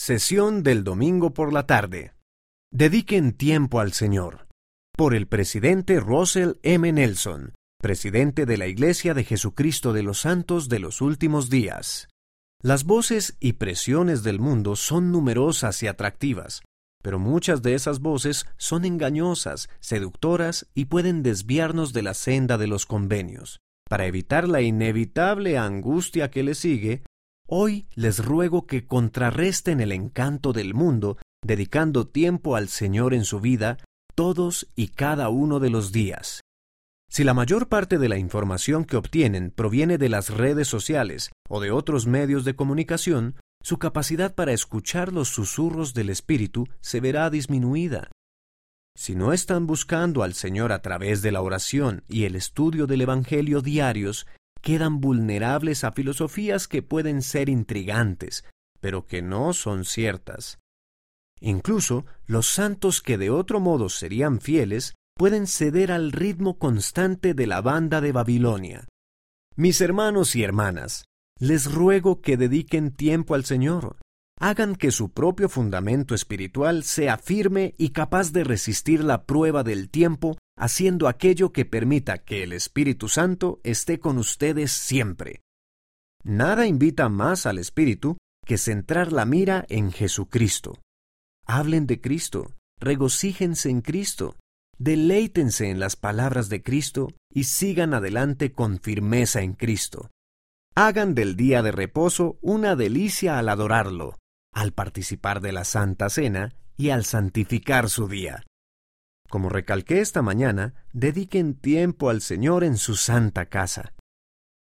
Sesión del domingo por la tarde. Dediquen tiempo al Señor. Por el presidente Russell M. Nelson, presidente de la Iglesia de Jesucristo de los Santos de los Últimos Días. Las voces y presiones del mundo son numerosas y atractivas, pero muchas de esas voces son engañosas, seductoras y pueden desviarnos de la senda de los convenios. Para evitar la inevitable angustia que le sigue, Hoy les ruego que contrarresten el encanto del mundo, dedicando tiempo al Señor en su vida todos y cada uno de los días. Si la mayor parte de la información que obtienen proviene de las redes sociales o de otros medios de comunicación, su capacidad para escuchar los susurros del Espíritu se verá disminuida. Si no están buscando al Señor a través de la oración y el estudio del Evangelio diarios, quedan vulnerables a filosofías que pueden ser intrigantes, pero que no son ciertas. Incluso los santos que de otro modo serían fieles pueden ceder al ritmo constante de la banda de Babilonia. Mis hermanos y hermanas, les ruego que dediquen tiempo al Señor, hagan que su propio fundamento espiritual sea firme y capaz de resistir la prueba del tiempo, haciendo aquello que permita que el Espíritu Santo esté con ustedes siempre. Nada invita más al Espíritu que centrar la mira en Jesucristo. Hablen de Cristo, regocíjense en Cristo, deleítense en las palabras de Cristo y sigan adelante con firmeza en Cristo. Hagan del día de reposo una delicia al adorarlo, al participar de la Santa Cena y al santificar su día. Como recalqué esta mañana, dediquen tiempo al Señor en su santa casa.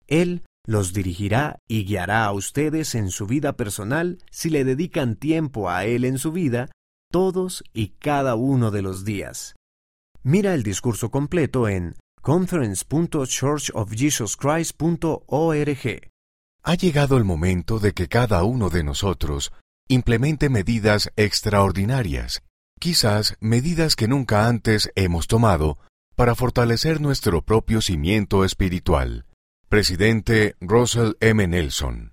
Él los dirigirá y guiará a ustedes en su vida personal si le dedican tiempo a Él en su vida todos y cada uno de los días. Mira el discurso completo en conference.churchofjesuschrist.org. Ha llegado el momento de que cada uno de nosotros implemente medidas extraordinarias, quizás medidas que nunca antes hemos tomado para fortalecer nuestro propio cimiento espiritual. Presidente Russell M. Nelson